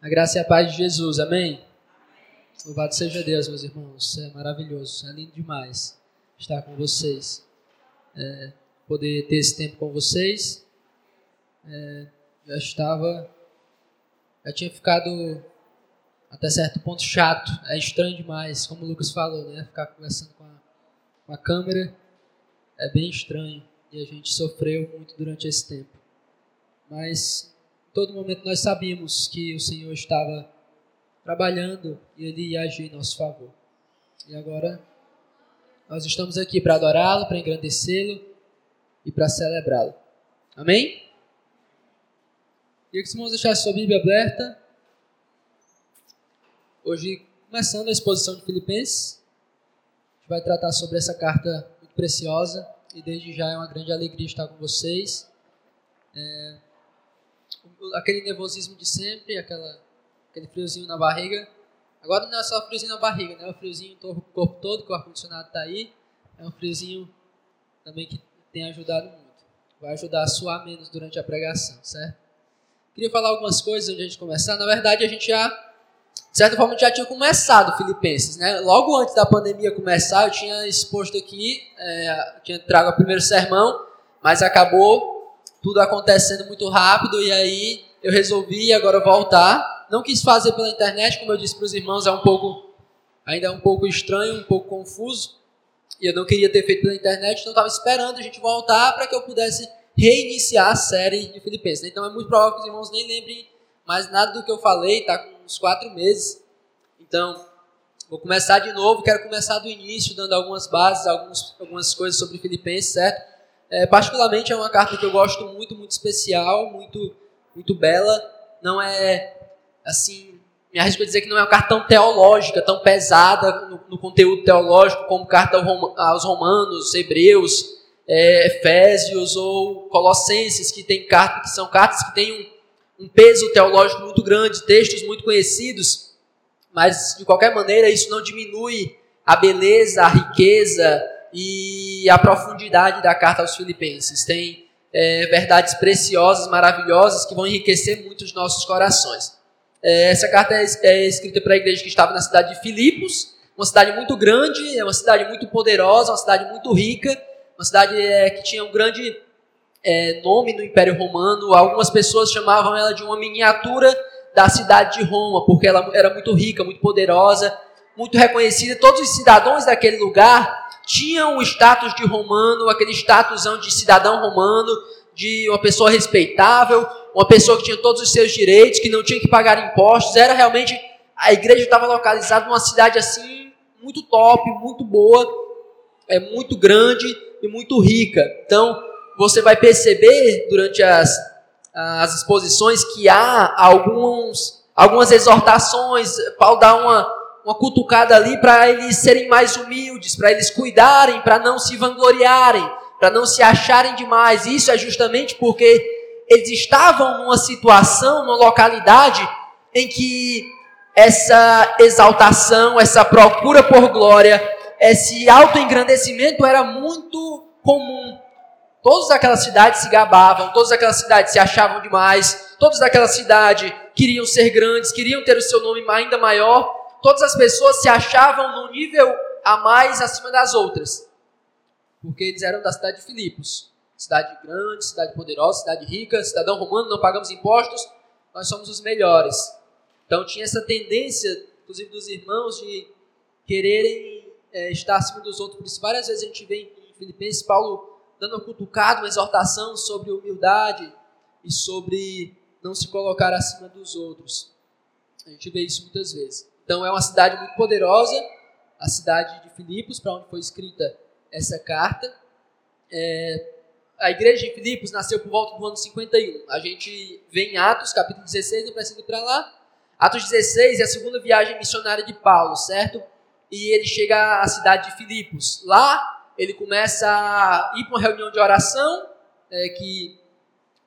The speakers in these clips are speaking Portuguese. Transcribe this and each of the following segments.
A graça e a paz de Jesus, amém? Louvado seja Deus, meus irmãos. É maravilhoso, é lindo demais estar com vocês. É, poder ter esse tempo com vocês. É, já estava. Já tinha ficado até certo ponto chato. É estranho demais, como o Lucas falou, né? Ficar conversando com a, com a câmera é bem estranho. E a gente sofreu muito durante esse tempo. Mas todo momento nós sabíamos que o Senhor estava trabalhando e Ele ia agir em nosso favor. E agora nós estamos aqui para adorá-lo, para engrandecê-lo e para celebrá-lo. Amém? Queria que os irmãos deixassem sua Bíblia aberta. Hoje, começando a exposição de Filipenses, a gente vai tratar sobre essa carta muito preciosa e desde já é uma grande alegria estar com vocês. É, aquele nervosismo de sempre, aquela, aquele friozinho na barriga. Agora não é só friozinho na barriga, né? É o friozinho no corpo todo, que o ar-condicionado está aí. É um friozinho também que tem ajudado muito. Vai ajudar a suar menos durante a pregação, certo? Queria falar algumas coisas antes de a gente começar. Na verdade, a gente já, de certa forma, já tinha começado Filipenses, né? Logo antes da pandemia começar, eu tinha exposto aqui, é, tinha trago o primeiro sermão, mas acabou tudo acontecendo muito rápido e aí eu resolvi agora voltar. Não quis fazer pela internet, como eu disse para os irmãos, é um pouco ainda é um pouco estranho, um pouco confuso. E eu não queria ter feito pela internet, então estava esperando a gente voltar para que eu pudesse reiniciar a série de Filipenses. Então é muito provável que os irmãos nem lembrem mais nada do que eu falei, está com uns quatro meses. Então, vou começar de novo, quero começar do início, dando algumas bases, algumas coisas sobre Filipenses, certo? É, particularmente é uma carta que eu gosto muito, muito especial, muito, muito bela. Não é, assim, me arrisco a dizer que não é uma carta tão teológica, tão pesada no, no conteúdo teológico como carta aos Romanos, Hebreus, é, Efésios ou Colossenses, que, tem carta, que são cartas que têm um, um peso teológico muito grande, textos muito conhecidos, mas de qualquer maneira isso não diminui a beleza, a riqueza, e a profundidade da carta aos Filipenses. Tem é, verdades preciosas, maravilhosas, que vão enriquecer muito os nossos corações. É, essa carta é, é escrita para a igreja que estava na cidade de Filipos, uma cidade muito grande, é uma cidade muito poderosa, uma cidade muito rica, uma cidade é, que tinha um grande é, nome no Império Romano. Algumas pessoas chamavam ela de uma miniatura da cidade de Roma, porque ela era muito rica, muito poderosa, muito reconhecida. Todos os cidadãos daquele lugar tinham o status de romano, aquele statusão de cidadão romano, de uma pessoa respeitável, uma pessoa que tinha todos os seus direitos, que não tinha que pagar impostos. Era realmente a igreja estava localizada numa cidade assim muito top, muito boa, é muito grande e muito rica. Então você vai perceber durante as, as exposições que há alguns, algumas exortações. Paulo dá uma uma cutucada ali para eles serem mais humildes, para eles cuidarem, para não se vangloriarem, para não se acharem demais. Isso é justamente porque eles estavam numa situação, numa localidade em que essa exaltação, essa procura por glória, esse autoengrandecimento era muito comum. Todos daquela cidade se gabavam, todas aquela cidade se achavam demais, todos daquela cidade queriam ser grandes, queriam ter o seu nome ainda maior, todas as pessoas se achavam num nível a mais acima das outras. Porque eles eram da cidade de Filipos. Cidade grande, cidade poderosa, cidade rica, cidadão romano, não pagamos impostos, nós somos os melhores. Então tinha essa tendência, inclusive dos irmãos, de quererem é, estar acima dos outros. Por isso, várias vezes a gente vê em Filipenses Paulo dando uma cutucada, uma exortação sobre humildade e sobre não se colocar acima dos outros. A gente vê isso muitas vezes. Então é uma cidade muito poderosa, a cidade de Filipos, para onde foi escrita essa carta. É, a igreja de Filipos nasceu por volta do ano 51. A gente vê em Atos, capítulo 16, não precisa ir para lá. Atos 16 é a segunda viagem missionária de Paulo, certo? E ele chega à cidade de Filipos. Lá, ele começa a ir para uma reunião de oração é, que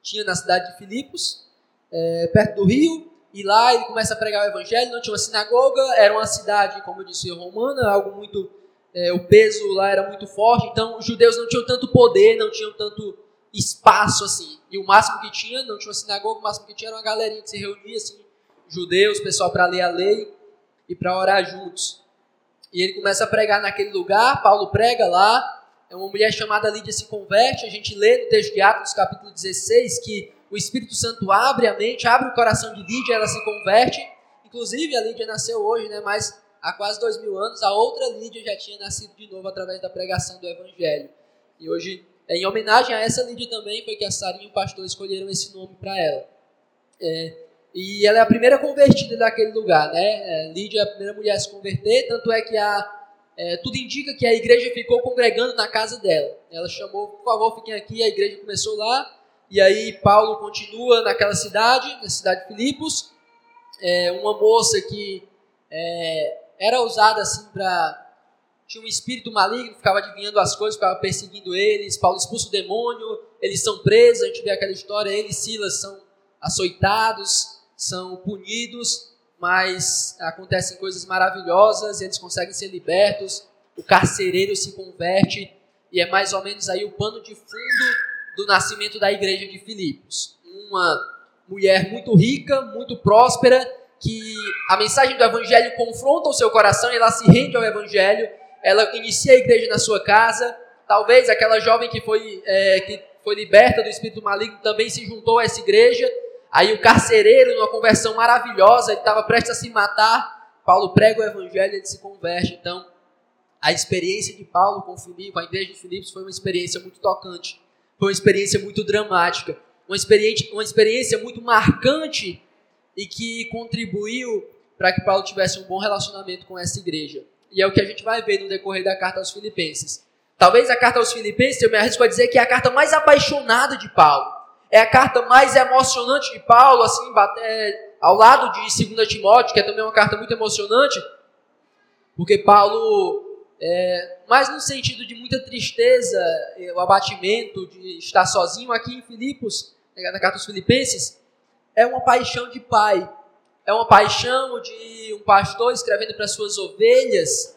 tinha na cidade de Filipos, é, perto do rio. E lá ele começa a pregar o evangelho, não tinha uma sinagoga, era uma cidade, como eu disse, romana, algo muito. É, o peso lá era muito forte, então os judeus não tinham tanto poder, não tinham tanto espaço assim. E o máximo que tinha, não tinha uma sinagoga, o máximo que tinha era uma galerinha que se reunia assim, judeus, pessoal para ler a lei e para orar juntos. E ele começa a pregar naquele lugar, Paulo prega lá, é uma mulher chamada Lídia se converte, a gente lê no texto de Atos, capítulo 16, que o Espírito Santo abre a mente, abre o coração de Lídia, ela se converte. Inclusive, a Lídia nasceu hoje, né, mas há quase dois mil anos, a outra Lídia já tinha nascido de novo através da pregação do Evangelho. E hoje, em homenagem a essa Lídia também, foi que a Sarinha e o pastor escolheram esse nome para ela. É, e ela é a primeira convertida daquele lugar, né? É, Lídia é a primeira mulher a se converter, tanto é que a, é, tudo indica que a igreja ficou congregando na casa dela. Ela chamou, por favor, fiquem aqui, a igreja começou lá, e aí Paulo continua naquela cidade, na cidade de Filipos, é, uma moça que é, era usada assim para. Tinha um espírito maligno, ficava adivinhando as coisas, ficava perseguindo eles. Paulo expulsa o demônio, eles são presos. A gente vê aquela história: ele e Silas são açoitados, são punidos, mas acontecem coisas maravilhosas, eles conseguem ser libertos. O carcereiro se converte, e é mais ou menos aí o pano de fundo do nascimento da igreja de Filipos. Uma mulher muito rica, muito próspera, que a mensagem do Evangelho confronta o seu coração e ela se rende ao Evangelho, ela inicia a igreja na sua casa. Talvez aquela jovem que foi, é, que foi liberta do espírito maligno também se juntou a essa igreja. Aí o carcereiro, numa conversão maravilhosa, ele estava prestes a se matar. Paulo prega o Evangelho e ele se converte. Então, a experiência de Paulo com Filipe, a igreja de Filipos, foi uma experiência muito tocante, foi uma experiência muito dramática, uma experiência, uma experiência muito marcante e que contribuiu para que Paulo tivesse um bom relacionamento com essa igreja. E é o que a gente vai ver no decorrer da carta aos Filipenses. Talvez a carta aos Filipenses, eu me arrisco a dizer que é a carta mais apaixonada de Paulo. É a carta mais emocionante de Paulo, assim, é, ao lado de 2 Timóteo, que é também uma carta muito emocionante, porque Paulo, é, mais no sentido de muita tristeza, o abatimento de estar sozinho aqui em Filipos, na carta aos Filipenses, é uma paixão de pai. É uma paixão de um pastor escrevendo para suas ovelhas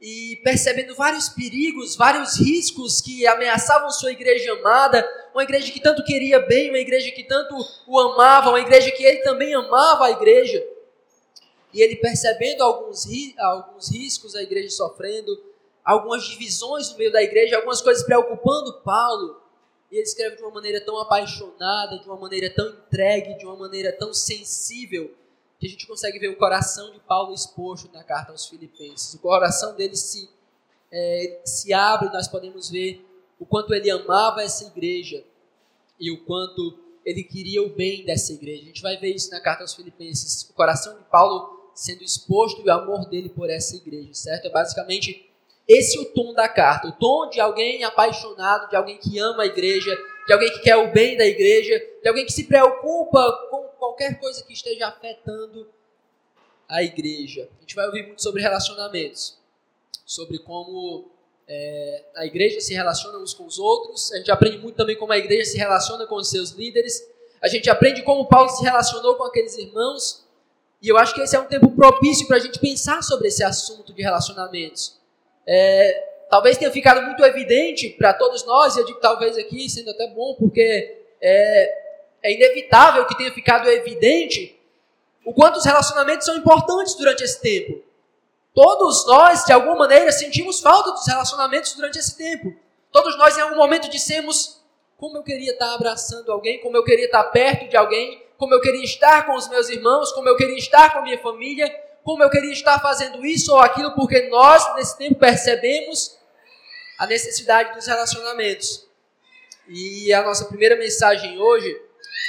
e percebendo vários perigos, vários riscos que ameaçavam sua igreja amada, uma igreja que tanto queria bem, uma igreja que tanto o amava, uma igreja que ele também amava a igreja. E ele percebendo alguns, alguns riscos, a igreja sofrendo, algumas divisões no meio da igreja, algumas coisas preocupando Paulo, e ele escreve de uma maneira tão apaixonada, de uma maneira tão entregue, de uma maneira tão sensível, que a gente consegue ver o coração de Paulo exposto na carta aos Filipenses. O coração dele se, é, se abre, nós podemos ver o quanto ele amava essa igreja e o quanto ele queria o bem dessa igreja. A gente vai ver isso na carta aos Filipenses. O coração de Paulo sendo exposto e o amor dele por essa igreja, certo? É basicamente esse o tom da carta, o tom de alguém apaixonado, de alguém que ama a igreja, de alguém que quer o bem da igreja, de alguém que se preocupa com qualquer coisa que esteja afetando a igreja. A gente vai ouvir muito sobre relacionamentos, sobre como é, a igreja se relaciona uns com os outros. A gente aprende muito também como a igreja se relaciona com os seus líderes. A gente aprende como Paulo se relacionou com aqueles irmãos. E eu acho que esse é um tempo propício para a gente pensar sobre esse assunto de relacionamentos é, talvez tenha ficado muito evidente para todos nós, e eu digo talvez aqui, sendo até bom, porque é, é inevitável que tenha ficado evidente o quanto os relacionamentos são importantes durante esse tempo. Todos nós, de alguma maneira, sentimos falta dos relacionamentos durante esse tempo. Todos nós, em algum momento, dissemos: como eu queria estar abraçando alguém, como eu queria estar perto de alguém, como eu queria estar com os meus irmãos, como eu queria estar com a minha família, como eu queria estar fazendo isso ou aquilo, porque nós, nesse tempo, percebemos a necessidade dos relacionamentos. E a nossa primeira mensagem hoje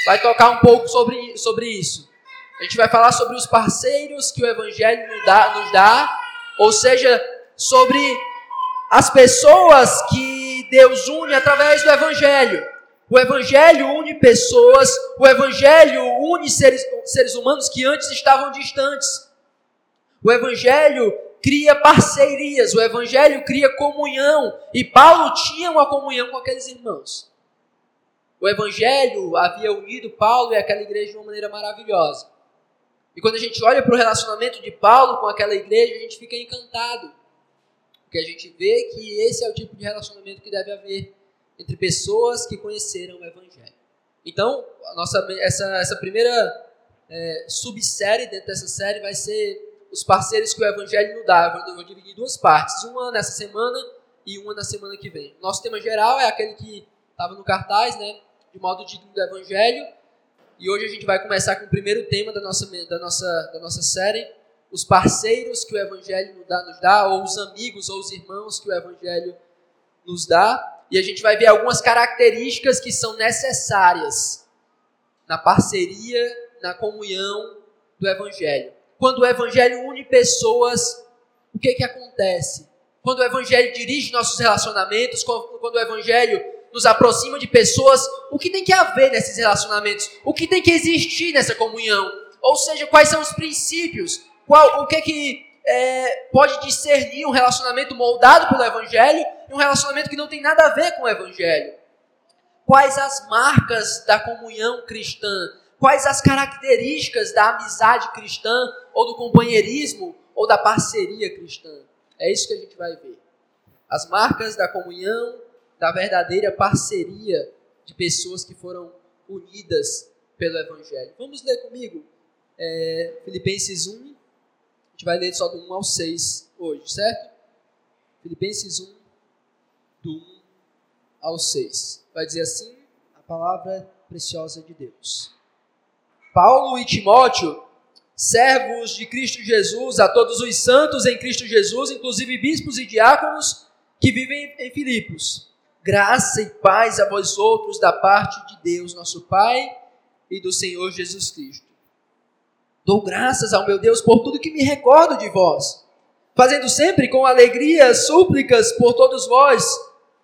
vai tocar um pouco sobre, sobre isso. A gente vai falar sobre os parceiros que o Evangelho nos dá, nos dá ou seja, sobre as pessoas que Deus une através do Evangelho. O Evangelho une pessoas, o Evangelho une seres, seres humanos que antes estavam distantes. O Evangelho cria parcerias, o Evangelho cria comunhão. E Paulo tinha uma comunhão com aqueles irmãos. O Evangelho havia unido Paulo e aquela igreja de uma maneira maravilhosa. E quando a gente olha para o relacionamento de Paulo com aquela igreja, a gente fica encantado. Porque a gente vê que esse é o tipo de relacionamento que deve haver entre pessoas que conheceram o Evangelho. Então, nossa, essa, essa primeira é, subsérie dentro dessa série vai ser os parceiros que o Evangelho nos dá. Eu vou dividir em duas partes, uma nessa semana e uma na semana que vem. Nosso tema geral é aquele que estava no cartaz, né, de modo digno do Evangelho. E hoje a gente vai começar com o primeiro tema da nossa, da nossa, da nossa série, os parceiros que o Evangelho nos dá, nos dá, ou os amigos ou os irmãos que o Evangelho nos dá. E a gente vai ver algumas características que são necessárias na parceria, na comunhão do Evangelho. Quando o Evangelho une pessoas, o que, que acontece? Quando o Evangelho dirige nossos relacionamentos, quando o Evangelho nos aproxima de pessoas, o que tem que haver nesses relacionamentos? O que tem que existir nessa comunhão? Ou seja, quais são os princípios? Qual, o que que é, pode discernir um relacionamento moldado pelo Evangelho e um relacionamento que não tem nada a ver com o Evangelho? Quais as marcas da comunhão cristã? Quais as características da amizade cristã, ou do companheirismo, ou da parceria cristã? É isso que a gente vai ver. As marcas da comunhão, da verdadeira parceria de pessoas que foram unidas pelo Evangelho. Vamos ler comigo é, Filipenses 1. Gente vai ler só do 1 ao 6 hoje, certo? Filipenses 1, do 1 ao 6. Vai dizer assim: a palavra preciosa de Deus. Paulo e Timóteo, servos de Cristo Jesus, a todos os santos em Cristo Jesus, inclusive bispos e diáconos que vivem em Filipos. Graça e paz a vós outros da parte de Deus, nosso Pai, e do Senhor Jesus Cristo. Dou graças ao meu Deus por tudo que me recordo de vós, fazendo sempre com alegria súplicas por todos vós,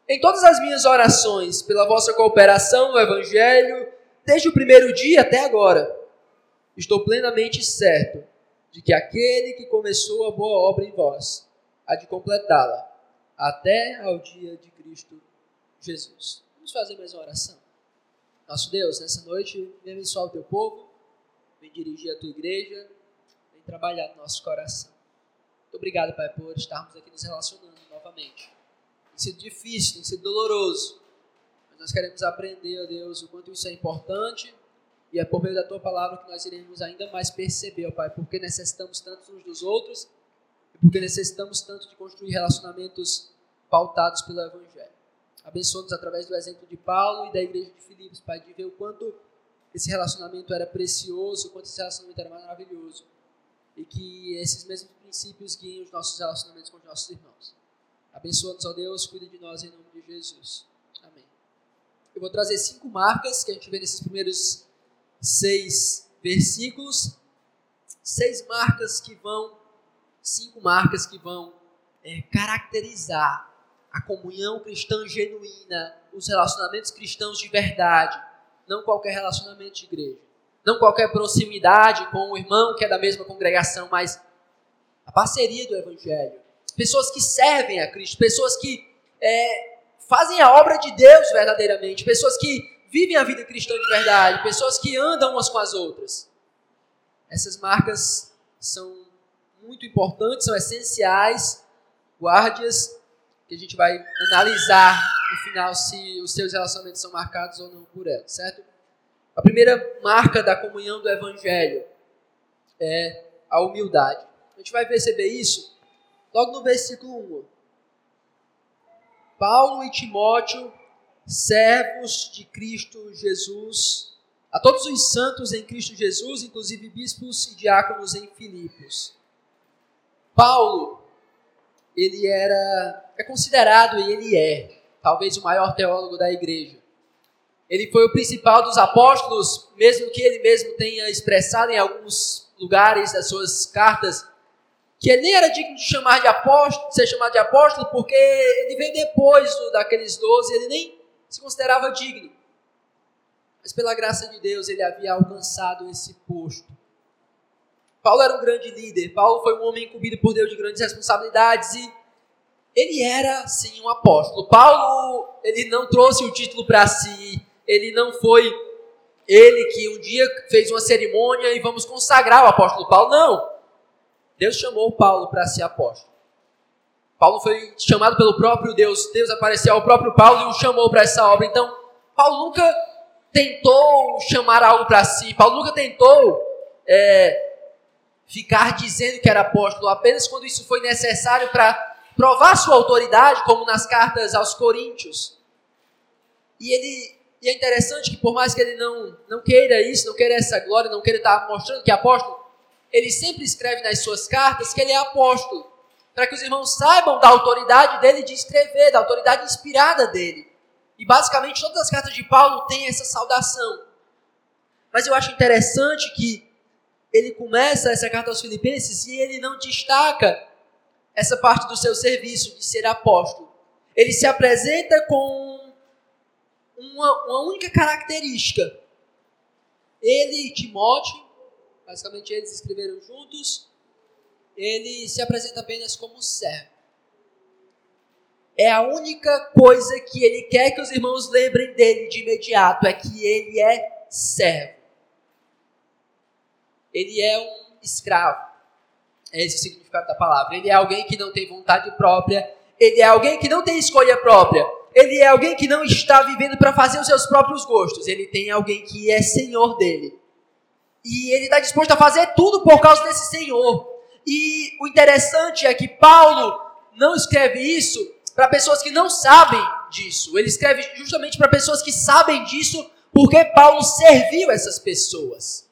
em todas as minhas orações, pela vossa cooperação no Evangelho, desde o primeiro dia até agora estou plenamente certo de que aquele que começou a boa obra em vós há de completá-la até ao dia de Cristo Jesus. Vamos fazer mais uma oração. Nosso Deus, nessa noite, vem abençoar o teu povo, vem dirigir a tua igreja, vem trabalhar no nosso coração. Muito obrigado, Pai, por estarmos aqui nos relacionando novamente. Tem sido difícil, tem sido doloroso, mas nós queremos aprender, ó Deus, o quanto isso é importante e é por meio da tua palavra que nós iremos ainda mais perceber, ó Pai, porque necessitamos tanto uns dos outros e porque necessitamos tanto de construir relacionamentos pautados pelo Evangelho. Abençoa-nos através do exemplo de Paulo e da igreja de Filipos, Pai, de ver o quanto esse relacionamento era precioso, quanto esse relacionamento era maravilhoso. E que esses mesmos princípios guiem os nossos relacionamentos com os nossos irmãos. Abençoa-nos, ó Deus, cuida de nós em nome de Jesus. Amém. Eu vou trazer cinco marcas que a gente vê nesses primeiros seis versículos, seis marcas que vão, cinco marcas que vão é, caracterizar a comunhão cristã genuína, os relacionamentos cristãos de verdade, não qualquer relacionamento de igreja, não qualquer proximidade com o irmão que é da mesma congregação, mas a parceria do Evangelho. Pessoas que servem a Cristo, pessoas que é, fazem a obra de Deus verdadeiramente, pessoas que vivem a vida cristã de verdade, pessoas que andam umas com as outras. Essas marcas são muito importantes, são essenciais, guarde-as, que a gente vai analisar no final se os seus relacionamentos são marcados ou não por elas, certo? A primeira marca da comunhão do Evangelho é a humildade. A gente vai perceber isso logo no versículo 1. Paulo e Timóteo servos de Cristo Jesus, a todos os santos em Cristo Jesus, inclusive bispos e diáconos em Filipos. Paulo, ele era, é considerado e ele é, talvez o maior teólogo da igreja. Ele foi o principal dos apóstolos, mesmo que ele mesmo tenha expressado em alguns lugares das suas cartas que ele nem era digno de chamar de apóstolo, de ser chamado de apóstolo, porque ele veio depois daqueles doze, ele nem se considerava digno. Mas pela graça de Deus ele havia alcançado esse posto. Paulo era um grande líder. Paulo foi um homem incumbido por Deus de grandes responsabilidades e ele era sim um apóstolo. Paulo, ele não trouxe o título para si. Ele não foi ele que um dia fez uma cerimônia e vamos consagrar o apóstolo Paulo. Não. Deus chamou Paulo para ser apóstolo. Paulo foi chamado pelo próprio Deus. Deus apareceu ao próprio Paulo e o chamou para essa obra. Então, Paulo nunca tentou chamar algo para si. Paulo nunca tentou é, ficar dizendo que era apóstolo apenas quando isso foi necessário para provar sua autoridade, como nas cartas aos Coríntios. E ele e é interessante que por mais que ele não, não queira isso, não queira essa glória, não queira estar mostrando que é apóstolo, ele sempre escreve nas suas cartas que ele é apóstolo, para que os irmãos saibam da autoridade dele de escrever, da autoridade inspirada dele. E basicamente todas as cartas de Paulo têm essa saudação. Mas eu acho interessante que ele começa essa carta aos Filipenses e ele não destaca essa parte do seu serviço de ser apóstolo. Ele se apresenta com uma, uma única característica. Ele e Timóteo, basicamente eles escreveram juntos, ele se apresenta apenas como servo. É a única coisa que ele quer que os irmãos lembrem dele de imediato, é que ele é servo ele é um escravo. É esse o significado da palavra. Ele é alguém que não tem vontade própria. Ele é alguém que não tem escolha própria. Ele é alguém que não está vivendo para fazer os seus próprios gostos. Ele tem alguém que é senhor dele. E ele está disposto a fazer tudo por causa desse senhor. E o interessante é que Paulo não escreve isso para pessoas que não sabem disso. Ele escreve justamente para pessoas que sabem disso, porque Paulo serviu essas pessoas.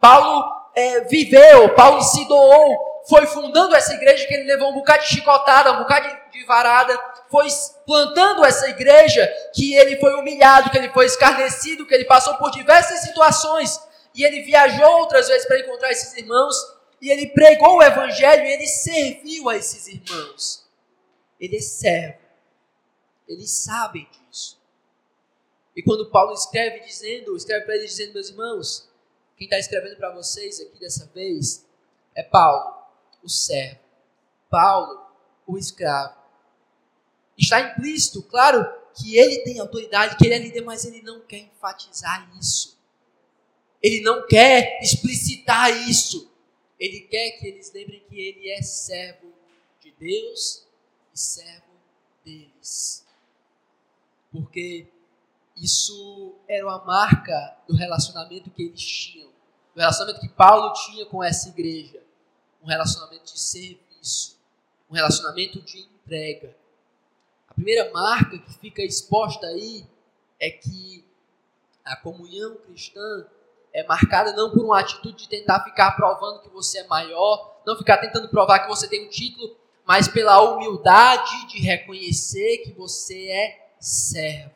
Paulo é, viveu, Paulo se doou, foi fundando essa igreja que ele levou um bocado de chicotada, um bocado de, de varada, foi plantando essa igreja que ele foi humilhado, que ele foi escarnecido, que ele passou por diversas situações e ele viajou outras vezes para encontrar esses irmãos e ele pregou o evangelho e ele serviu a esses irmãos. Ele é servo. Eles sabem disso. E quando Paulo escreve dizendo, escreve para eles dizendo, meus irmãos, quem está escrevendo para vocês aqui dessa vez é Paulo, o servo. Paulo, o escravo. Está implícito, claro, que ele tem autoridade, que ele é líder, mas ele não quer enfatizar isso. Ele não quer explicitar isso. Ele quer que eles lembrem que ele é servo de Deus e servo deles. Porque isso era uma marca do relacionamento que eles tinham, do relacionamento que Paulo tinha com essa igreja, um relacionamento de serviço, um relacionamento de entrega. A primeira marca que fica exposta aí é que a comunhão cristã é marcada não por uma atitude de tentar ficar provando que você é maior, não ficar tentando provar que você tem um título, mas pela humildade de reconhecer que você é servo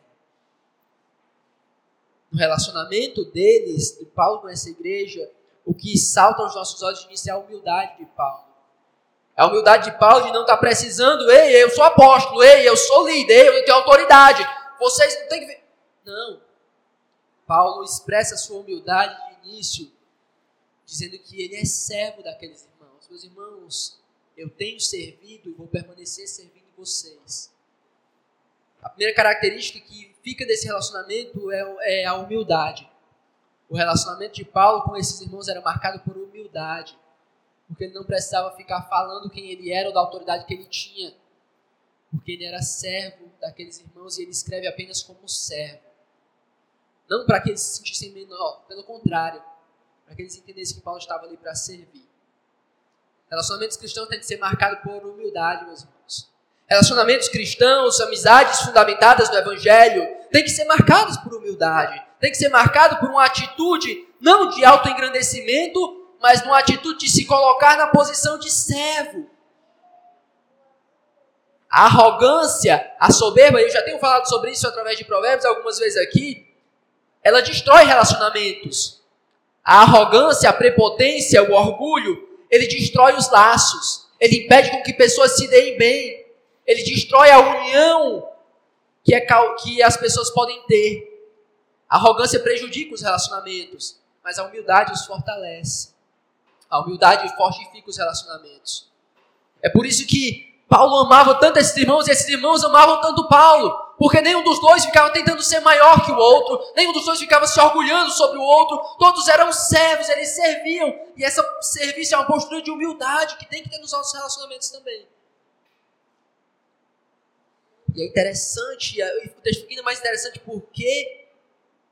no relacionamento deles, de Paulo com essa igreja, o que salta aos nossos olhos de início é a humildade de Paulo. É a humildade de Paulo de não estar precisando, ei, eu sou apóstolo, ei, eu sou líder, eu tenho autoridade. Vocês não têm que ver. Não. Paulo expressa a sua humildade de início, dizendo que ele é servo daqueles irmãos. Meus irmãos, eu tenho servido e vou permanecer servindo vocês. A primeira característica que fica desse relacionamento é, é a humildade. O relacionamento de Paulo com esses irmãos era marcado por humildade, porque ele não precisava ficar falando quem ele era ou da autoridade que ele tinha, porque ele era servo daqueles irmãos e ele escreve apenas como servo. Não para que eles se sentissem menor, pelo contrário, para que eles entendessem que Paulo estava ali para servir. Relacionamentos cristãos têm que ser marcados por humildade, meus irmãos. Relacionamentos cristãos, amizades fundamentadas no Evangelho, têm que ser marcados por humildade, tem que ser marcado por uma atitude não de autoengrandecimento, mas uma atitude de se colocar na posição de servo. A arrogância, a soberba, eu já tenho falado sobre isso através de provérbios algumas vezes aqui, ela destrói relacionamentos. A arrogância, a prepotência, o orgulho, ele destrói os laços. Ele impede com que pessoas se deem bem ele destrói a união que, é, que as pessoas podem ter. A arrogância prejudica os relacionamentos, mas a humildade os fortalece. A humildade fortifica os relacionamentos. É por isso que Paulo amava tanto esses irmãos e esses irmãos amavam tanto Paulo, porque nenhum dos dois ficava tentando ser maior que o outro, nenhum dos dois ficava se orgulhando sobre o outro, todos eram servos, eles serviam, e essa serviço é uma postura de humildade que tem que ter nos nossos relacionamentos também. E é interessante, o texto fica ainda mais interessante porque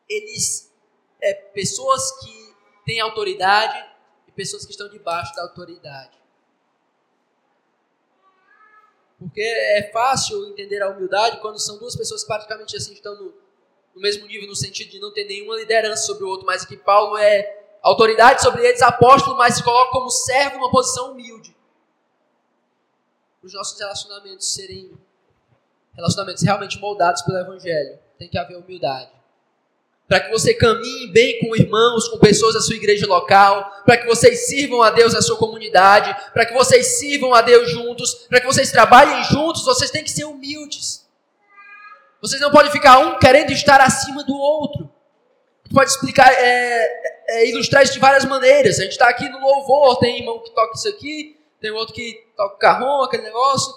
eles, é, pessoas que têm autoridade e pessoas que estão debaixo da autoridade. Porque é fácil entender a humildade quando são duas pessoas que praticamente assim estão no, no mesmo nível, no sentido de não ter nenhuma liderança sobre o outro, mas que Paulo é autoridade sobre eles, apóstolo, mas se coloca como servo numa posição humilde. Os nossos relacionamentos serem relacionamentos realmente moldados pelo Evangelho, tem que haver humildade para que você caminhe bem com irmãos, com pessoas da sua igreja local, para que vocês sirvam a Deus na sua comunidade, para que vocês sirvam a Deus juntos, para que vocês trabalhem juntos, vocês têm que ser humildes. Vocês não podem ficar um querendo estar acima do outro. A gente pode explicar, é, é, ilustrar isso de várias maneiras. A gente está aqui no louvor, tem irmão que toca isso aqui, tem outro que toca o carrom, aquele negócio,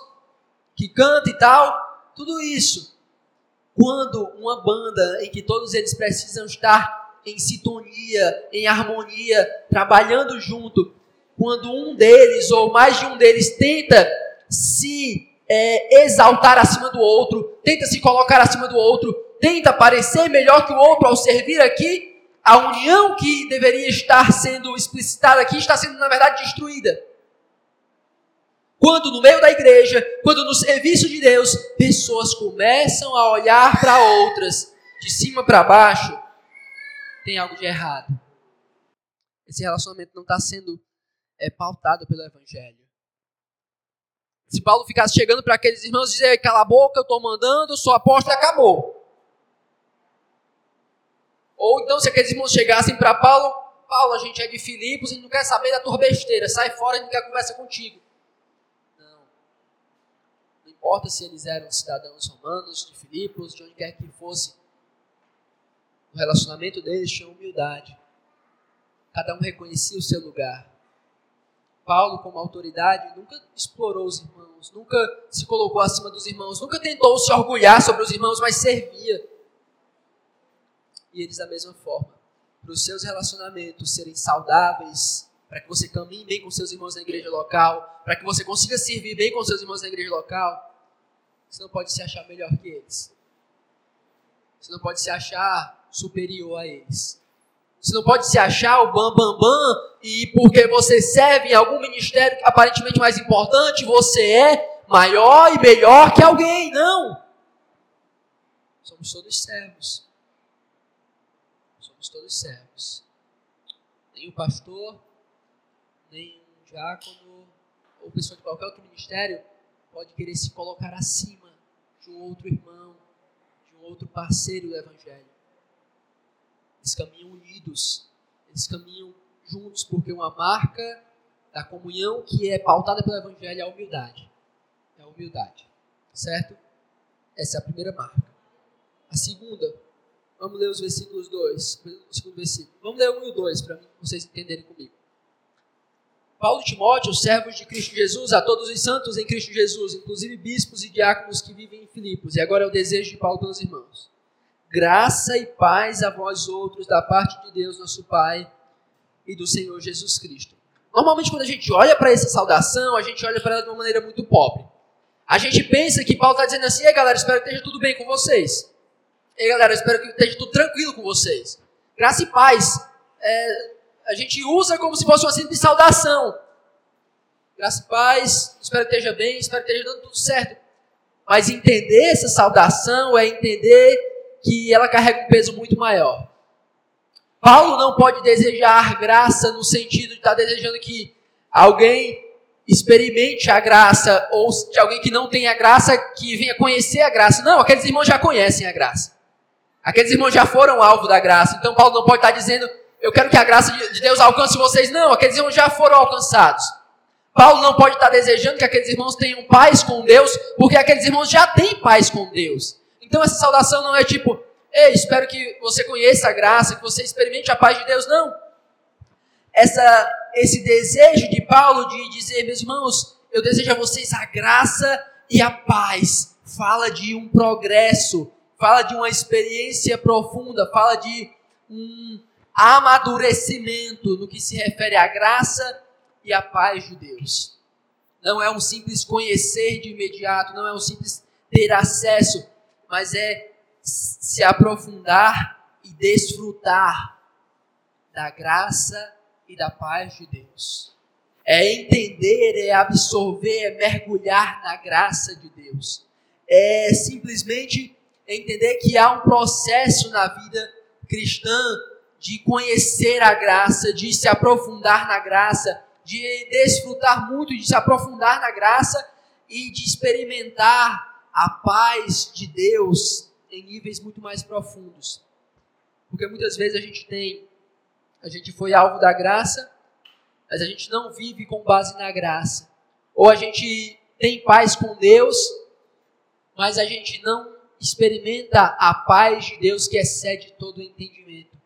que canta e tal. Tudo isso quando uma banda em que todos eles precisam estar em sintonia, em harmonia, trabalhando junto, quando um deles ou mais de um deles tenta se é, exaltar acima do outro, tenta se colocar acima do outro, tenta parecer melhor que o outro ao servir aqui, a união que deveria estar sendo explicitada aqui está sendo, na verdade, destruída. Quando no meio da igreja, quando no serviço de Deus, pessoas começam a olhar para outras, de cima para baixo, tem algo de errado. Esse relacionamento não está sendo é, pautado pelo Evangelho. Se Paulo ficasse chegando para aqueles irmãos e dizer, cala a boca, eu estou mandando, eu sou apóstolo, acabou. Ou então, se aqueles irmãos chegassem para Paulo, Paulo, a gente é de Filipos e não quer saber da tua besteira, sai fora, e não quer conversa contigo importa se eles eram cidadãos romanos, de Filipos, de onde quer que fosse. O relacionamento deles tinha humildade. Cada um reconhecia o seu lugar. Paulo, como autoridade, nunca explorou os irmãos, nunca se colocou acima dos irmãos, nunca tentou se orgulhar sobre os irmãos, mas servia. E eles, da mesma forma, para os seus relacionamentos serem saudáveis, para que você caminhe bem com seus irmãos na igreja local, para que você consiga servir bem com seus irmãos na igreja local, você não pode se achar melhor que eles. Você não pode se achar superior a eles. Você não pode se achar o bam bam bam e porque você serve em algum ministério aparentemente mais importante, você é maior e melhor que alguém. Não. Somos todos servos. Somos todos servos. Nem o pastor, nem um diácono ou pessoa de qualquer outro ministério pode querer se colocar acima de um outro irmão, de um outro parceiro do Evangelho. Eles caminham unidos, eles caminham juntos, porque uma marca da comunhão que é pautada pelo Evangelho é a humildade. É a humildade, certo? Essa é a primeira marca. A segunda, vamos ler os versículos 2, o segundo versículo. Vamos ler 1 um e o 2 para vocês entenderem comigo. Paulo e Timóteo, servos de Cristo Jesus, a todos os santos em Cristo Jesus, inclusive bispos e diáconos que vivem em Filipos. E agora é o desejo de Paulo pelos irmãos. Graça e paz a vós outros da parte de Deus, nosso Pai, e do Senhor Jesus Cristo. Normalmente, quando a gente olha para essa saudação, a gente olha para ela de uma maneira muito pobre. A gente pensa que Paulo está dizendo assim: ei galera, espero que esteja tudo bem com vocês. Ei galera, espero que esteja tudo tranquilo com vocês. Graça e paz. É, a gente usa como se fosse uma simples saudação. Graça e paz, espero que esteja bem, espero que esteja dando tudo certo. Mas entender essa saudação é entender que ela carrega um peso muito maior. Paulo não pode desejar graça no sentido de estar desejando que alguém experimente a graça, ou de alguém que não tem a graça, que venha conhecer a graça. Não, aqueles irmãos já conhecem a graça. Aqueles irmãos já foram alvo da graça. Então Paulo não pode estar dizendo eu quero que a graça de Deus alcance vocês. Não, aqueles irmãos já foram alcançados. Paulo não pode estar desejando que aqueles irmãos tenham paz com Deus, porque aqueles irmãos já têm paz com Deus. Então essa saudação não é tipo, ei, espero que você conheça a graça, que você experimente a paz de Deus. Não. Essa, esse desejo de Paulo de dizer, meus irmãos, eu desejo a vocês a graça e a paz. Fala de um progresso, fala de uma experiência profunda, fala de um, amadurecimento no que se refere à graça e à paz de Deus. Não é um simples conhecer de imediato, não é um simples ter acesso, mas é se aprofundar e desfrutar da graça e da paz de Deus. É entender, é absorver, é mergulhar na graça de Deus. É simplesmente entender que há um processo na vida cristã de conhecer a graça, de se aprofundar na graça, de desfrutar muito, de se aprofundar na graça e de experimentar a paz de Deus em níveis muito mais profundos. Porque muitas vezes a gente tem, a gente foi alvo da graça, mas a gente não vive com base na graça. Ou a gente tem paz com Deus, mas a gente não experimenta a paz de Deus que excede todo o entendimento.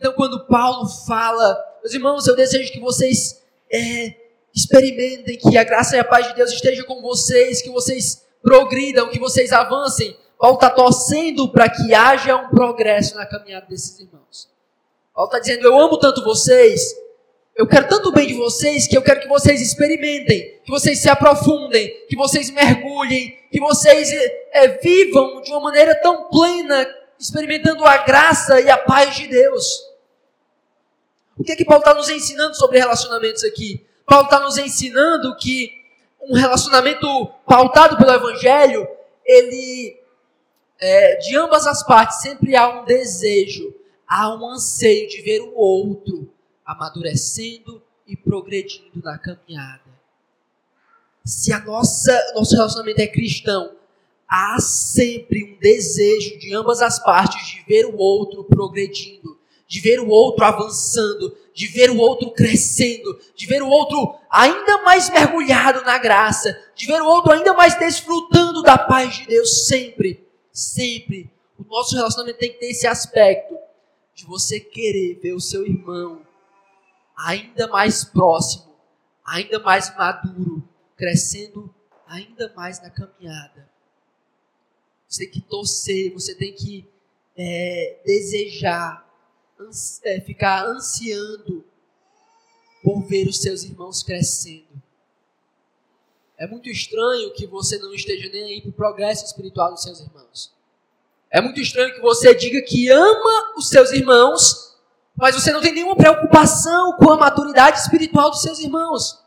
Então, quando Paulo fala, meus irmãos, eu desejo que vocês é, experimentem que a graça e a paz de Deus esteja com vocês, que vocês progridam, que vocês avancem. Paulo está torcendo para que haja um progresso na caminhada desses irmãos. Paulo está dizendo: Eu amo tanto vocês, eu quero tanto bem de vocês que eu quero que vocês experimentem, que vocês se aprofundem, que vocês mergulhem, que vocês é, vivam de uma maneira tão plena, experimentando a graça e a paz de Deus. O que é que Paulo está nos ensinando sobre relacionamentos aqui? Paulo está nos ensinando que um relacionamento pautado pelo Evangelho, ele, é, de ambas as partes, sempre há um desejo, há um anseio de ver o outro amadurecendo e progredindo na caminhada. Se a nossa nosso relacionamento é cristão, há sempre um desejo de ambas as partes de ver o outro progredindo, de ver o outro avançando, de ver o outro crescendo, de ver o outro ainda mais mergulhado na graça, de ver o outro ainda mais desfrutando da paz de Deus sempre, sempre. O nosso relacionamento tem que ter esse aspecto de você querer ver o seu irmão ainda mais próximo, ainda mais maduro, crescendo ainda mais na caminhada. Você tem que torcer, você tem que é, desejar, é, ficar ansiando por ver os seus irmãos crescendo. É muito estranho que você não esteja nem aí para o progresso espiritual dos seus irmãos. É muito estranho que você diga que ama os seus irmãos, mas você não tem nenhuma preocupação com a maturidade espiritual dos seus irmãos.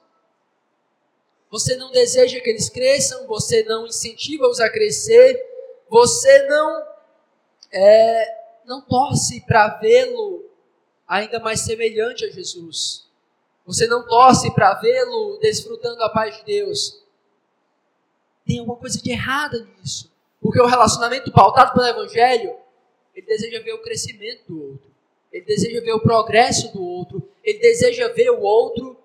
Você não deseja que eles cresçam, você não incentiva-os a crescer, você não é, não torce para vê-lo ainda mais semelhante a Jesus. Você não torce para vê-lo desfrutando a paz de Deus. Tem alguma coisa de errada nisso. Porque o relacionamento pautado pelo Evangelho, ele deseja ver o crescimento do outro ele deseja ver o progresso do outro, ele deseja ver o outro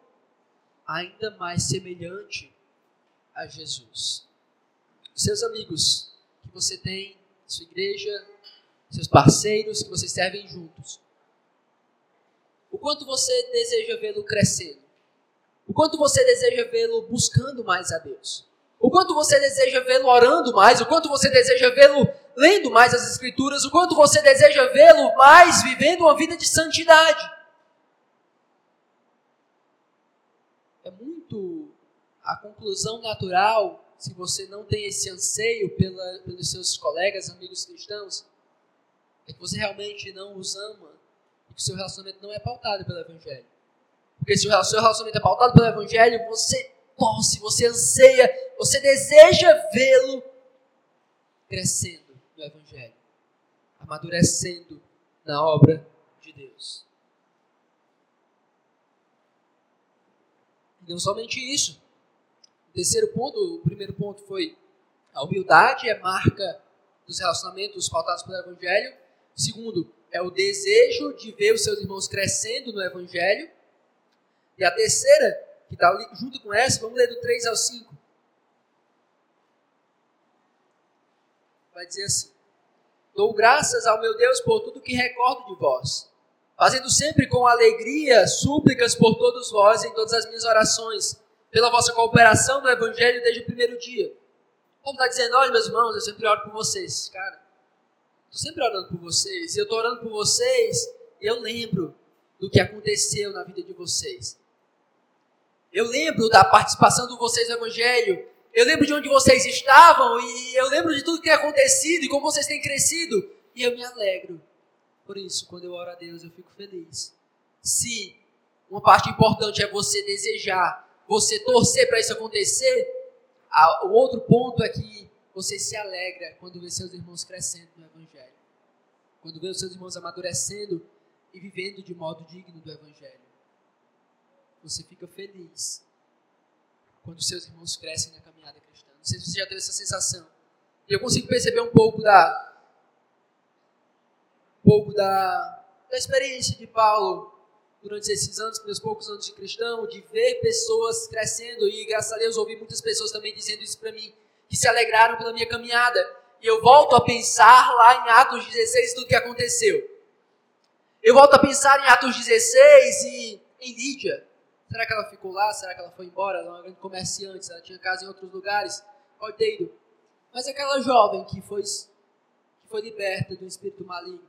ainda mais semelhante a Jesus. Seus amigos que você tem, sua igreja, seus parceiros que vocês servem juntos. O quanto você deseja vê-lo crescendo? O quanto você deseja vê-lo buscando mais a Deus? O quanto você deseja vê-lo orando mais? O quanto você deseja vê-lo lendo mais as Escrituras, o quanto você deseja vê-lo mais vivendo uma vida de santidade. É muito a conclusão natural, se você não tem esse anseio pela, pelos seus colegas, amigos cristãos, é que você realmente não os ama e que seu relacionamento não é pautado pelo Evangelho. Porque se o seu relacionamento é pautado pelo Evangelho, você torce, você anseia, você deseja vê-lo crescendo no Evangelho, amadurecendo na obra de Deus. E não somente isso. O terceiro ponto, o primeiro ponto foi a humildade é marca dos relacionamentos pautados pelo Evangelho. Segundo é o desejo de ver os seus irmãos crescendo no Evangelho. E a terceira, que está junto com essa, vamos ler do 3 ao 5. vai dizer assim: Dou graças ao meu Deus por tudo que recordo de vós, fazendo sempre com alegria súplicas por todos vós em todas as minhas orações, pela vossa cooperação no Evangelho desde o primeiro dia. Como está dizendo, olha, meus irmãos, eu sempre oro por vocês. Cara, estou sempre orando por vocês. E eu estou orando por vocês e eu lembro do que aconteceu na vida de vocês. Eu lembro da participação de vocês no Evangelho. Eu lembro de onde vocês estavam e eu lembro de tudo que tem acontecido e como vocês têm crescido. E eu me alegro. Por isso, quando eu oro a Deus, eu fico feliz. se uma parte importante é você desejar, você torcer para isso acontecer, o outro ponto é que você se alegra quando vê seus irmãos crescendo no Evangelho. Quando vê os seus irmãos amadurecendo e vivendo de modo digno do Evangelho. Você fica feliz quando seus irmãos crescem na caminhada cristã. Não sei se você já teve essa sensação. E eu consigo perceber um pouco da um pouco da, da experiência de Paulo durante esses anos, meus poucos anos de cristão, de ver pessoas crescendo e graças a Deus ouvi muitas pessoas também dizendo isso para mim, que se alegraram pela minha caminhada. E eu volto a pensar lá em Atos 16 tudo que aconteceu. Eu volto a pensar em Atos 16 e em Lídia. Será que ela ficou lá? Será que ela foi embora? Ela era uma grande comerciante, ela tinha casa em outros lugares. Pode. Mas aquela jovem que foi, que foi liberta do espírito maligno,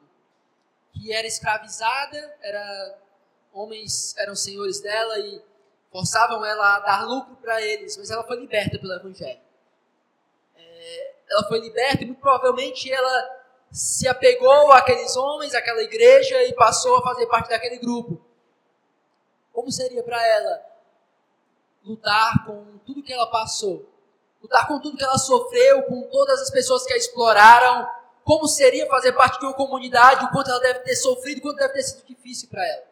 que era escravizada, era homens eram senhores dela e forçavam ela a dar lucro para eles, mas ela foi liberta pelo Evangelho. Ela foi liberta e muito provavelmente ela se apegou àqueles homens, àquela igreja e passou a fazer parte daquele grupo. Como seria para ela lutar com tudo que ela passou? Lutar com tudo que ela sofreu, com todas as pessoas que a exploraram? Como seria fazer parte de uma comunidade? O quanto ela deve ter sofrido, o quanto deve ter sido difícil para ela?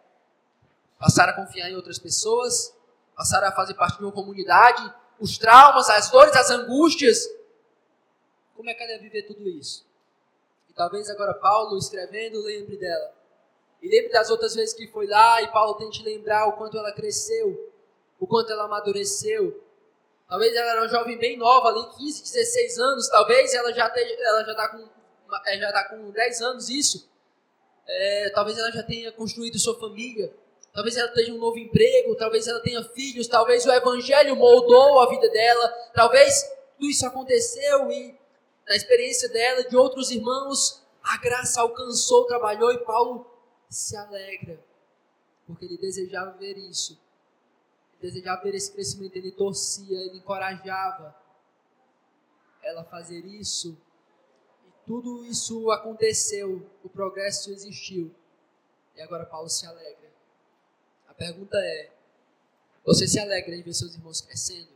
passaram a confiar em outras pessoas, passaram a fazer parte de uma comunidade, os traumas, as dores, as angústias. Como é que ela ia viver tudo isso? E talvez agora Paulo escrevendo lembre dela. E lembre das outras vezes que foi lá e Paulo tente lembrar o quanto ela cresceu, o quanto ela amadureceu. Talvez ela era uma jovem bem nova ali, 15, 16 anos, talvez ela já está com já está com 10 anos isso. É, talvez ela já tenha construído sua família talvez ela tenha um novo emprego, talvez ela tenha filhos, talvez o evangelho moldou a vida dela, talvez tudo isso aconteceu e na experiência dela, de outros irmãos, a graça alcançou, trabalhou e Paulo se alegra, porque ele desejava ver isso, ele desejava ver esse crescimento, ele torcia, ele encorajava ela a fazer isso. E tudo isso aconteceu, o progresso existiu. E agora Paulo se alegra pergunta é: você se alegra em ver seus irmãos crescendo?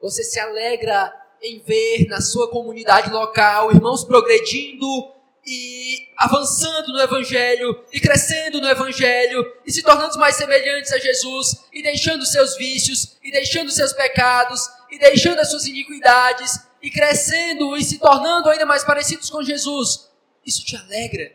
Você se alegra em ver na sua comunidade local irmãos progredindo e avançando no Evangelho, e crescendo no Evangelho, e se tornando mais semelhantes a Jesus, e deixando seus vícios, e deixando seus pecados, e deixando as suas iniquidades, e crescendo e se tornando ainda mais parecidos com Jesus. Isso te alegra.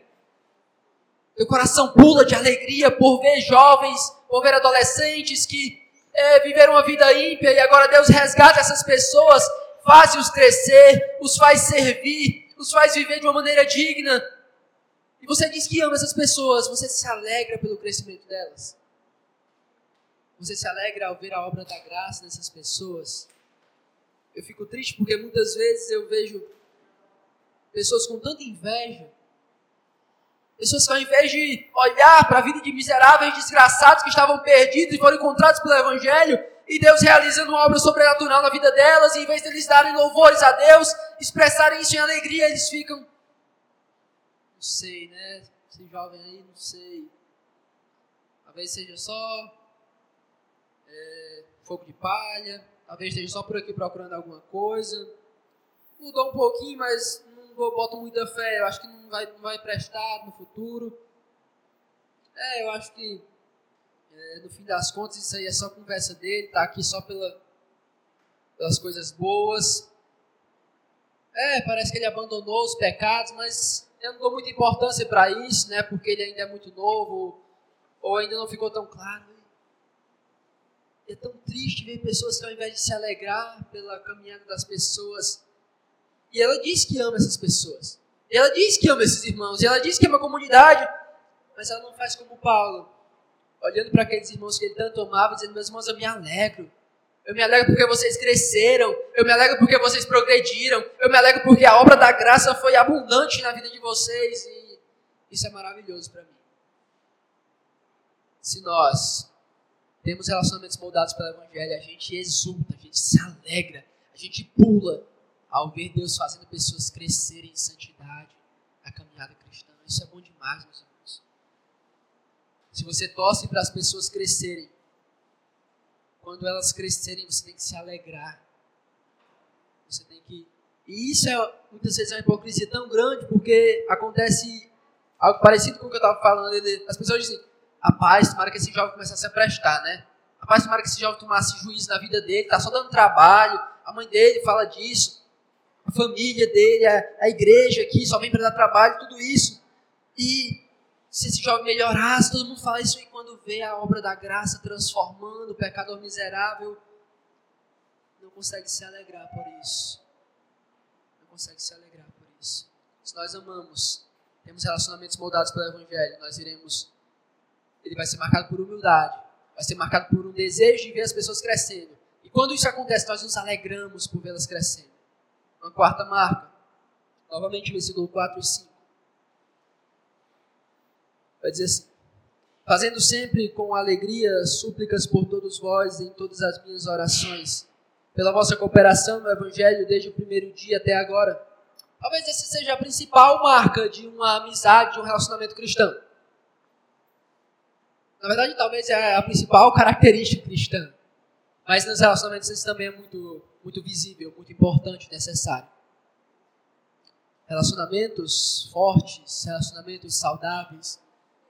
Meu coração pula de alegria por ver jovens, por ver adolescentes que é, viveram uma vida ímpia e agora Deus resgata essas pessoas, faz-os crescer, os faz servir, os faz viver de uma maneira digna. E você diz que ama essas pessoas, você se alegra pelo crescimento delas. Você se alegra ao ver a obra da graça dessas pessoas. Eu fico triste porque muitas vezes eu vejo pessoas com tanta inveja Pessoas que ao invés de olhar para a vida de miseráveis desgraçados que estavam perdidos e foram encontrados pelo Evangelho, e Deus realizando uma obra sobrenatural na vida delas, e em vez de darem louvores a Deus, expressarem isso em alegria, eles ficam. Não sei, né? Esse jovem aí, não sei. Talvez seja só é, fogo de palha, talvez esteja só por aqui procurando alguma coisa. Mudou um pouquinho, mas eu boto muita fé, eu acho que não vai, não vai prestar no futuro. É, eu acho que é, no fim das contas isso aí é só conversa dele, tá aqui só pela, pelas coisas boas. É, parece que ele abandonou os pecados, mas eu não dou muita importância para isso, né? Porque ele ainda é muito novo, ou ainda não ficou tão claro. É tão triste ver pessoas que ao invés de se alegrar pela caminhada das pessoas, e ela diz que ama essas pessoas. E ela diz que ama esses irmãos. E ela diz que ama a comunidade. Mas ela não faz como Paulo. Olhando para aqueles irmãos que ele tanto amava, dizendo: Meus irmãos, eu me alegro. Eu me alegro porque vocês cresceram. Eu me alegro porque vocês progrediram. Eu me alegro porque a obra da graça foi abundante na vida de vocês. E isso é maravilhoso para mim. Se nós temos relacionamentos moldados pelo Evangelho, a gente exulta, a gente se alegra, a gente pula, ao ver Deus fazendo pessoas crescerem em santidade na caminhada cristã. Isso é bom demais, meus irmãos. Se você torce para as pessoas crescerem, quando elas crescerem, você tem que se alegrar. Você tem que. E isso é muitas vezes é uma hipocrisia tão grande, porque acontece algo parecido com o que eu estava falando. As pessoas dizem, rapaz, tomara que esse jovem começasse a prestar, né? Rapaz, tomara que esse jovem tomasse juízo na vida dele, tá só dando trabalho. A mãe dele fala disso, a família dele, a, a igreja aqui só vem para dar trabalho, tudo isso. E se esse jovem melhorasse, todo mundo fala isso, e quando vê a obra da graça transformando o pecador miserável, não consegue se alegrar por isso. Não consegue se alegrar por isso. Se nós amamos, temos relacionamentos moldados pelo Evangelho, nós iremos. Ele vai ser marcado por humildade, vai ser marcado por um desejo de ver as pessoas crescendo. E quando isso acontece, nós nos alegramos por vê-las crescendo. Uma quarta marca, novamente versículo 4 e 5. Vai dizer assim: Fazendo sempre com alegria súplicas por todos vós em todas as minhas orações, pela vossa cooperação no Evangelho desde o primeiro dia até agora. Talvez essa seja a principal marca de uma amizade, de um relacionamento cristão. Na verdade, talvez é a principal característica cristã. Mas nos relacionamentos isso também é muito, muito visível, muito importante, necessário. Relacionamentos fortes, relacionamentos saudáveis,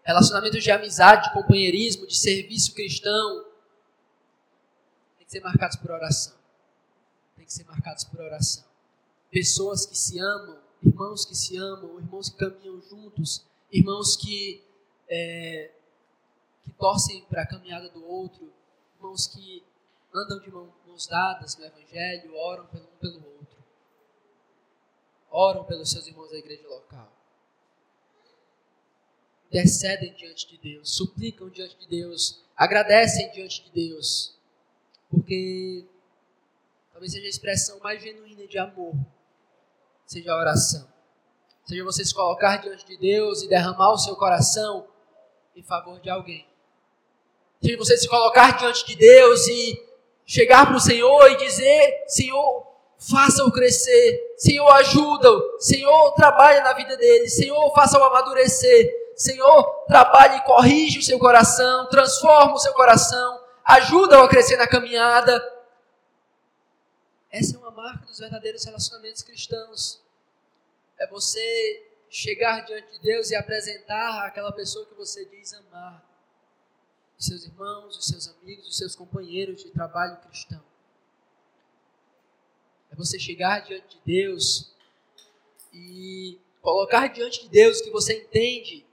Relacionamentos de amizade, de companheirismo, de serviço cristão, tem que ser marcados por oração. Tem que ser marcados por oração. Pessoas que se amam, irmãos que se amam, irmãos que caminham juntos, irmãos que, é, que torcem para a caminhada do outro, irmãos que andam de mãos dadas no Evangelho, oram pelo um pelo outro. Oram pelos seus irmãos da igreja local intercedem diante de Deus, suplicam diante de Deus, agradecem diante de Deus, porque talvez seja a expressão mais genuína de amor, seja a oração. Seja você se colocar diante de Deus e derramar o seu coração em favor de alguém. Seja você se colocar diante de Deus e chegar para o Senhor e dizer: Senhor, faça-o crescer. Senhor, ajuda-o. Senhor, trabalha na vida dele. Senhor, faça-o amadurecer. Senhor, trabalhe e corrige o seu coração, transforma o seu coração, ajuda-o a crescer na caminhada. Essa é uma marca dos verdadeiros relacionamentos cristãos. É você chegar diante de Deus e apresentar aquela pessoa que você diz amar. Os seus irmãos, os seus amigos, os seus companheiros de trabalho cristão. É você chegar diante de Deus e colocar diante de Deus que você entende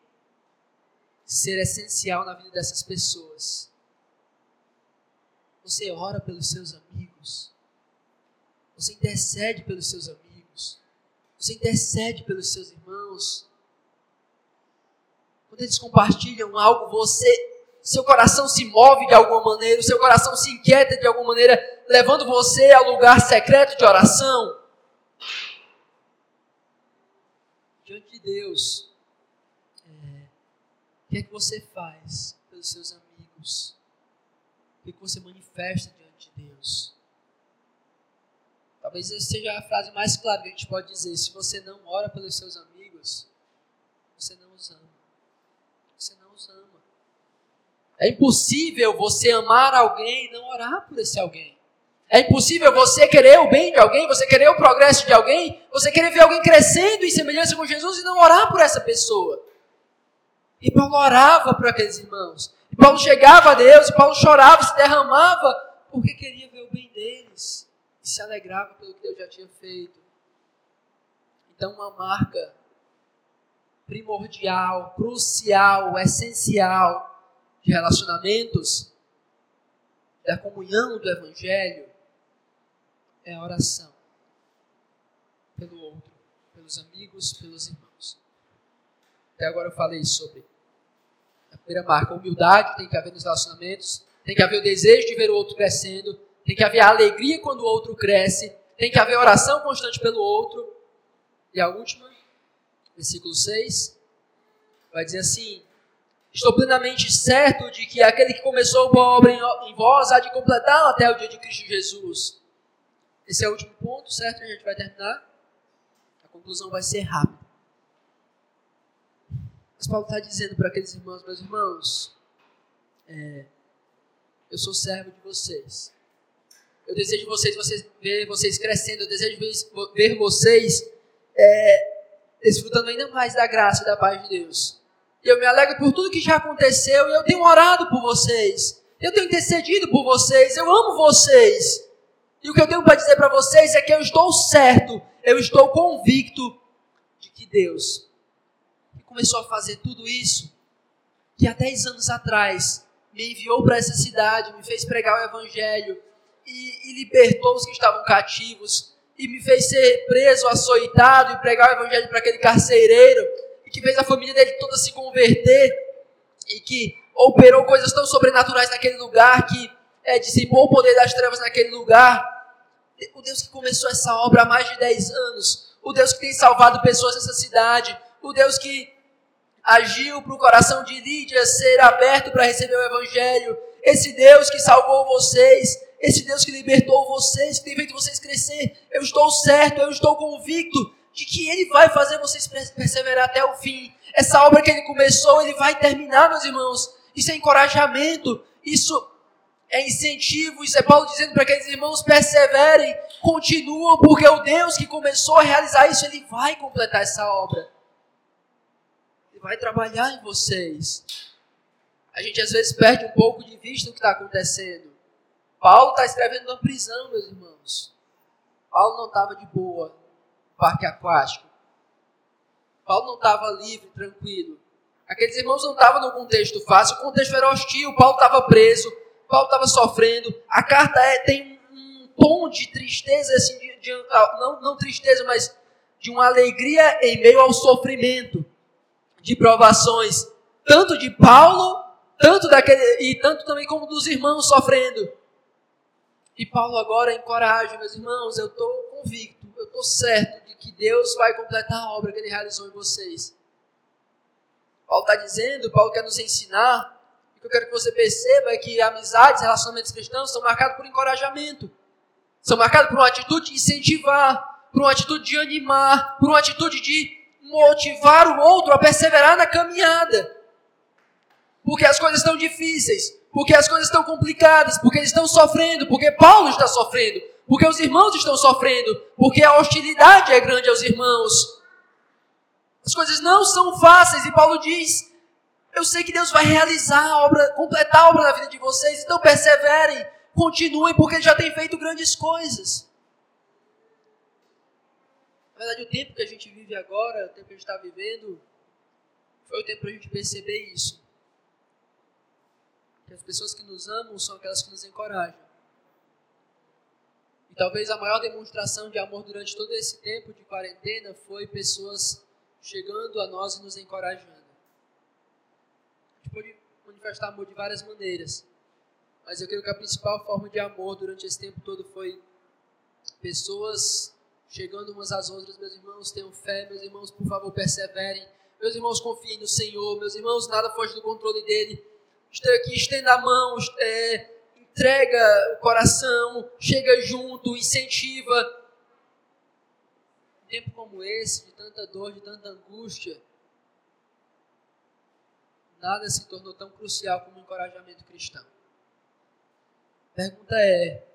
ser essencial na vida dessas pessoas. Você ora pelos seus amigos. Você intercede pelos seus amigos. Você intercede pelos seus irmãos. Quando eles compartilham algo, você, seu coração se move de alguma maneira, o seu coração se inquieta de alguma maneira, levando você ao lugar secreto de oração. Diante de Deus, o que é que você faz pelos seus amigos? O que, é que você manifesta diante de Deus? Talvez essa seja a frase mais clara que a gente pode dizer. Se você não ora pelos seus amigos, você não os ama. Você não os ama. É impossível você amar alguém e não orar por esse alguém. É impossível você querer o bem de alguém, você querer o progresso de alguém, você querer ver alguém crescendo em semelhança com Jesus e não orar por essa pessoa. E Paulo orava para aqueles irmãos. E Paulo chegava a Deus, e Paulo chorava, se derramava, porque queria ver o bem deles. E se alegrava pelo que Deus já tinha feito. Então, uma marca primordial, crucial, essencial de relacionamentos, da comunhão do Evangelho, é a oração pelo outro, pelos amigos, pelos irmãos. Até agora eu falei sobre a primeira marca, humildade tem que haver nos relacionamentos, tem que haver o desejo de ver o outro crescendo, tem que haver a alegria quando o outro cresce, tem que haver oração constante pelo outro. E a última, versículo 6, vai dizer assim: Estou plenamente certo de que aquele que começou boa obra em vós há de completá-la até o dia de Cristo Jesus. Esse é o último ponto, certo? A gente vai terminar. A conclusão vai ser rápida. Mas Paulo está dizendo para aqueles irmãos, meus irmãos, é, eu sou servo de vocês. Eu desejo vocês, vocês ver vocês crescendo. Eu desejo ver, vocês é, desfrutando ainda mais da graça e da paz de Deus. E eu me alegro por tudo que já aconteceu e eu tenho orado por vocês. Eu tenho intercedido por vocês. Eu amo vocês. E o que eu tenho para dizer para vocês é que eu estou certo, eu estou convicto de que Deus começou a fazer tudo isso, que há 10 anos atrás me enviou para essa cidade, me fez pregar o Evangelho e, e libertou os que estavam cativos, e me fez ser preso, açoitado e pregar o Evangelho para aquele carcereiro, e que fez a família dele toda se converter, e que operou coisas tão sobrenaturais naquele lugar, que é, dissipou o poder das trevas naquele lugar. O Deus que começou essa obra há mais de 10 anos, o Deus que tem salvado pessoas nessa cidade, o Deus que agiu para o coração de Lídia ser aberto para receber o Evangelho. Esse Deus que salvou vocês, esse Deus que libertou vocês, que tem feito vocês crescer. Eu estou certo, eu estou convicto de que Ele vai fazer vocês perseverar até o fim. Essa obra que Ele começou, Ele vai terminar, meus irmãos. Isso é encorajamento, isso é incentivo, isso é Paulo dizendo para aqueles irmãos perseverem, continuam, porque o Deus que começou a realizar isso, Ele vai completar essa obra vai trabalhar em vocês. A gente às vezes perde um pouco de vista o que está acontecendo. Paulo está escrevendo na prisão, meus irmãos. Paulo não estava de boa no parque aquático. Paulo não estava livre, tranquilo. Aqueles irmãos não estavam num contexto fácil, o contexto era hostil, Paulo estava preso, Paulo estava sofrendo. A carta é, tem um tom de tristeza, assim, de, de, não, não tristeza, mas de uma alegria em meio ao sofrimento de provações, tanto de Paulo, tanto daquele e tanto também como dos irmãos sofrendo. E Paulo agora encoraja, meus irmãos, eu estou convicto, eu estou certo de que Deus vai completar a obra que Ele realizou em vocês. Paulo está dizendo, Paulo quer nos ensinar, o que eu quero que você perceba é que amizades, relacionamentos cristãos são marcados por encorajamento, são marcados por uma atitude de incentivar, por uma atitude de animar, por uma atitude de motivar o outro a perseverar na caminhada. Porque as coisas estão difíceis, porque as coisas estão complicadas, porque eles estão sofrendo, porque Paulo está sofrendo, porque os irmãos estão sofrendo, porque a hostilidade é grande aos irmãos. As coisas não são fáceis e Paulo diz: Eu sei que Deus vai realizar a obra, completar a obra na vida de vocês, então perseverem, continuem, porque Ele já tem feito grandes coisas. Na verdade, o tempo que a gente vive agora, o tempo que a gente está vivendo, foi o tempo para a gente perceber isso. Que as pessoas que nos amam são aquelas que nos encorajam. E talvez a maior demonstração de amor durante todo esse tempo de quarentena foi pessoas chegando a nós e nos encorajando. A gente pode manifestar amor de várias maneiras, mas eu creio que a principal forma de amor durante esse tempo todo foi pessoas chegando umas às outras, meus irmãos, tenham fé, meus irmãos, por favor, perseverem. Meus irmãos, confiem no Senhor, meus irmãos, nada foge do controle dele. Esteja aqui, estenda a mão, é, entrega o coração, chega junto, incentiva. Um tempo como esse, de tanta dor, de tanta angústia, nada se tornou tão crucial como o encorajamento cristão. A pergunta é: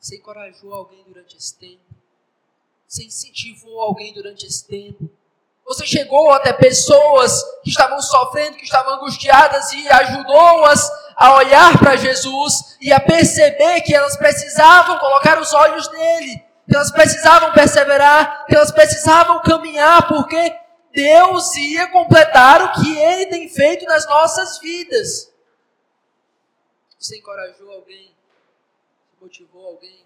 você encorajou alguém durante esse tempo? Você incentivou alguém durante esse tempo? Você chegou até pessoas que estavam sofrendo, que estavam angustiadas e ajudou-as a olhar para Jesus e a perceber que elas precisavam colocar os olhos nele, que elas precisavam perseverar, que elas precisavam caminhar, porque Deus ia completar o que ele tem feito nas nossas vidas. Você encorajou alguém motivou alguém.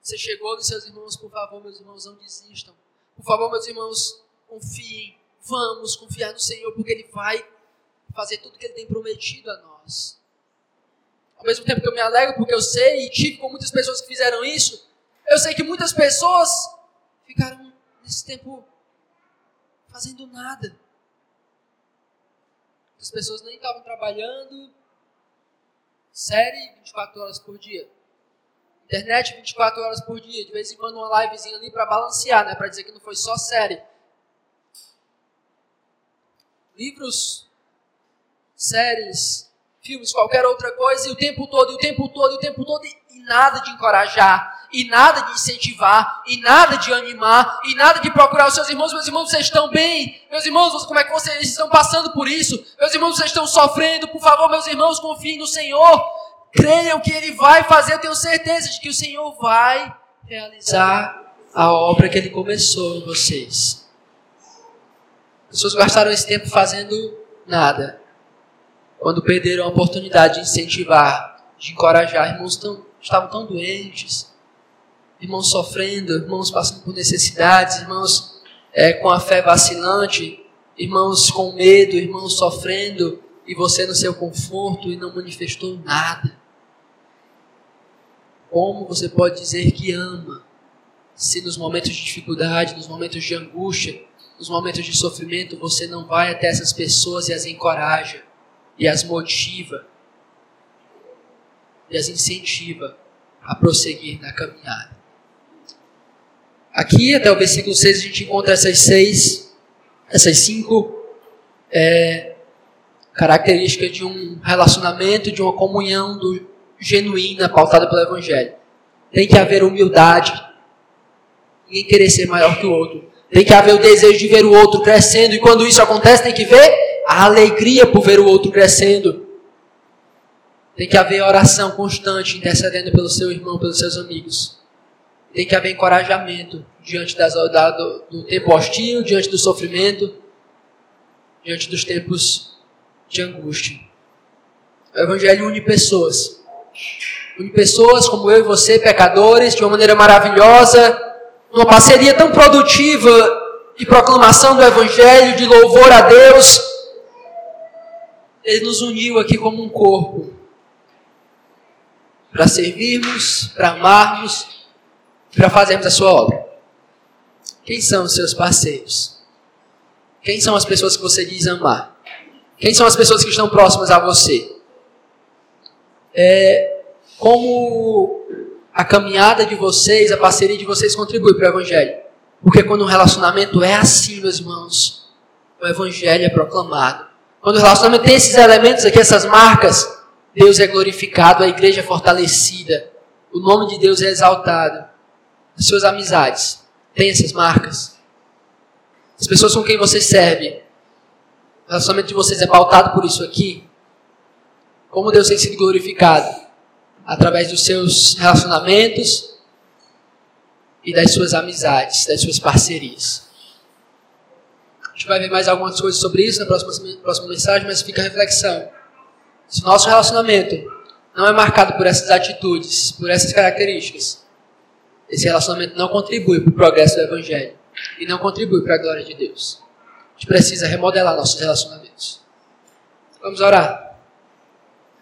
Você chegou nos seus irmãos, por favor, meus irmãos, não desistam. Por favor, meus irmãos, confiem. Vamos confiar no Senhor, porque Ele vai fazer tudo que Ele tem prometido a nós. Ao mesmo tempo que eu me alegro, porque eu sei e tive com muitas pessoas que fizeram isso, eu sei que muitas pessoas ficaram nesse tempo fazendo nada. As pessoas nem estavam trabalhando, Série 24 horas por dia. Internet 24 horas por dia. De vez em quando uma livezinha ali para balancear, né? Para dizer que não foi só série. Livros séries, filmes, qualquer outra coisa, e o tempo todo, e o tempo todo, e o tempo todo, e nada de encorajar, e nada de incentivar, e nada de animar, e nada de procurar os seus irmãos. Meus irmãos, vocês estão bem? Meus irmãos, como é que vocês estão passando por isso? Meus irmãos, vocês estão sofrendo? Por favor, meus irmãos, confiem no Senhor. Creiam que Ele vai fazer, eu tenho certeza de que o Senhor vai realizar a obra que Ele começou em vocês. As pessoas gastaram esse tempo fazendo nada. Quando perderam a oportunidade de incentivar, de encorajar, irmãos tão, estavam tão doentes, irmãos sofrendo, irmãos passando por necessidades, irmãos é, com a fé vacilante, irmãos com medo, irmãos sofrendo, e você no seu conforto e não manifestou nada. Como você pode dizer que ama, se nos momentos de dificuldade, nos momentos de angústia, nos momentos de sofrimento, você não vai até essas pessoas e as encoraja, e as motiva, e as incentiva a prosseguir na caminhada. Aqui, até o versículo 6, a gente encontra essas seis, essas cinco é, características de um relacionamento, de uma comunhão do, genuína, pautada pelo Evangelho. Tem que haver humildade, ninguém querer ser maior que o outro. Tem que haver o desejo de ver o outro crescendo, e quando isso acontece, tem que ver a alegria por ver o outro crescendo. Tem que haver oração constante, intercedendo pelo seu irmão, pelos seus amigos. Tem que haver encorajamento diante das, da, do, do tempo hostil, diante do sofrimento, diante dos tempos de angústia. O Evangelho une pessoas. Une pessoas como eu e você, pecadores, de uma maneira maravilhosa, numa parceria tão produtiva de proclamação do Evangelho, de louvor a Deus. Ele nos uniu aqui como um corpo para servirmos, para amarmos, para fazermos a sua obra. Quem são os seus parceiros? Quem são as pessoas que você diz amar? Quem são as pessoas que estão próximas a você? É, como a caminhada de vocês, a parceria de vocês contribui para o Evangelho. Porque quando um relacionamento é assim, meus irmãos, o Evangelho é proclamado. Quando o relacionamento tem esses elementos aqui, essas marcas, Deus é glorificado, a igreja é fortalecida, o nome de Deus é exaltado. As suas amizades têm essas marcas. As pessoas com quem você serve, o relacionamento de vocês é pautado por isso aqui. Como Deus tem sido glorificado através dos seus relacionamentos e das suas amizades, das suas parcerias. A gente vai ver mais algumas coisas sobre isso na próxima, próxima mensagem, mas fica a reflexão. Se o nosso relacionamento não é marcado por essas atitudes, por essas características, esse relacionamento não contribui para o progresso do Evangelho e não contribui para a glória de Deus. A gente precisa remodelar nossos relacionamentos. Vamos orar.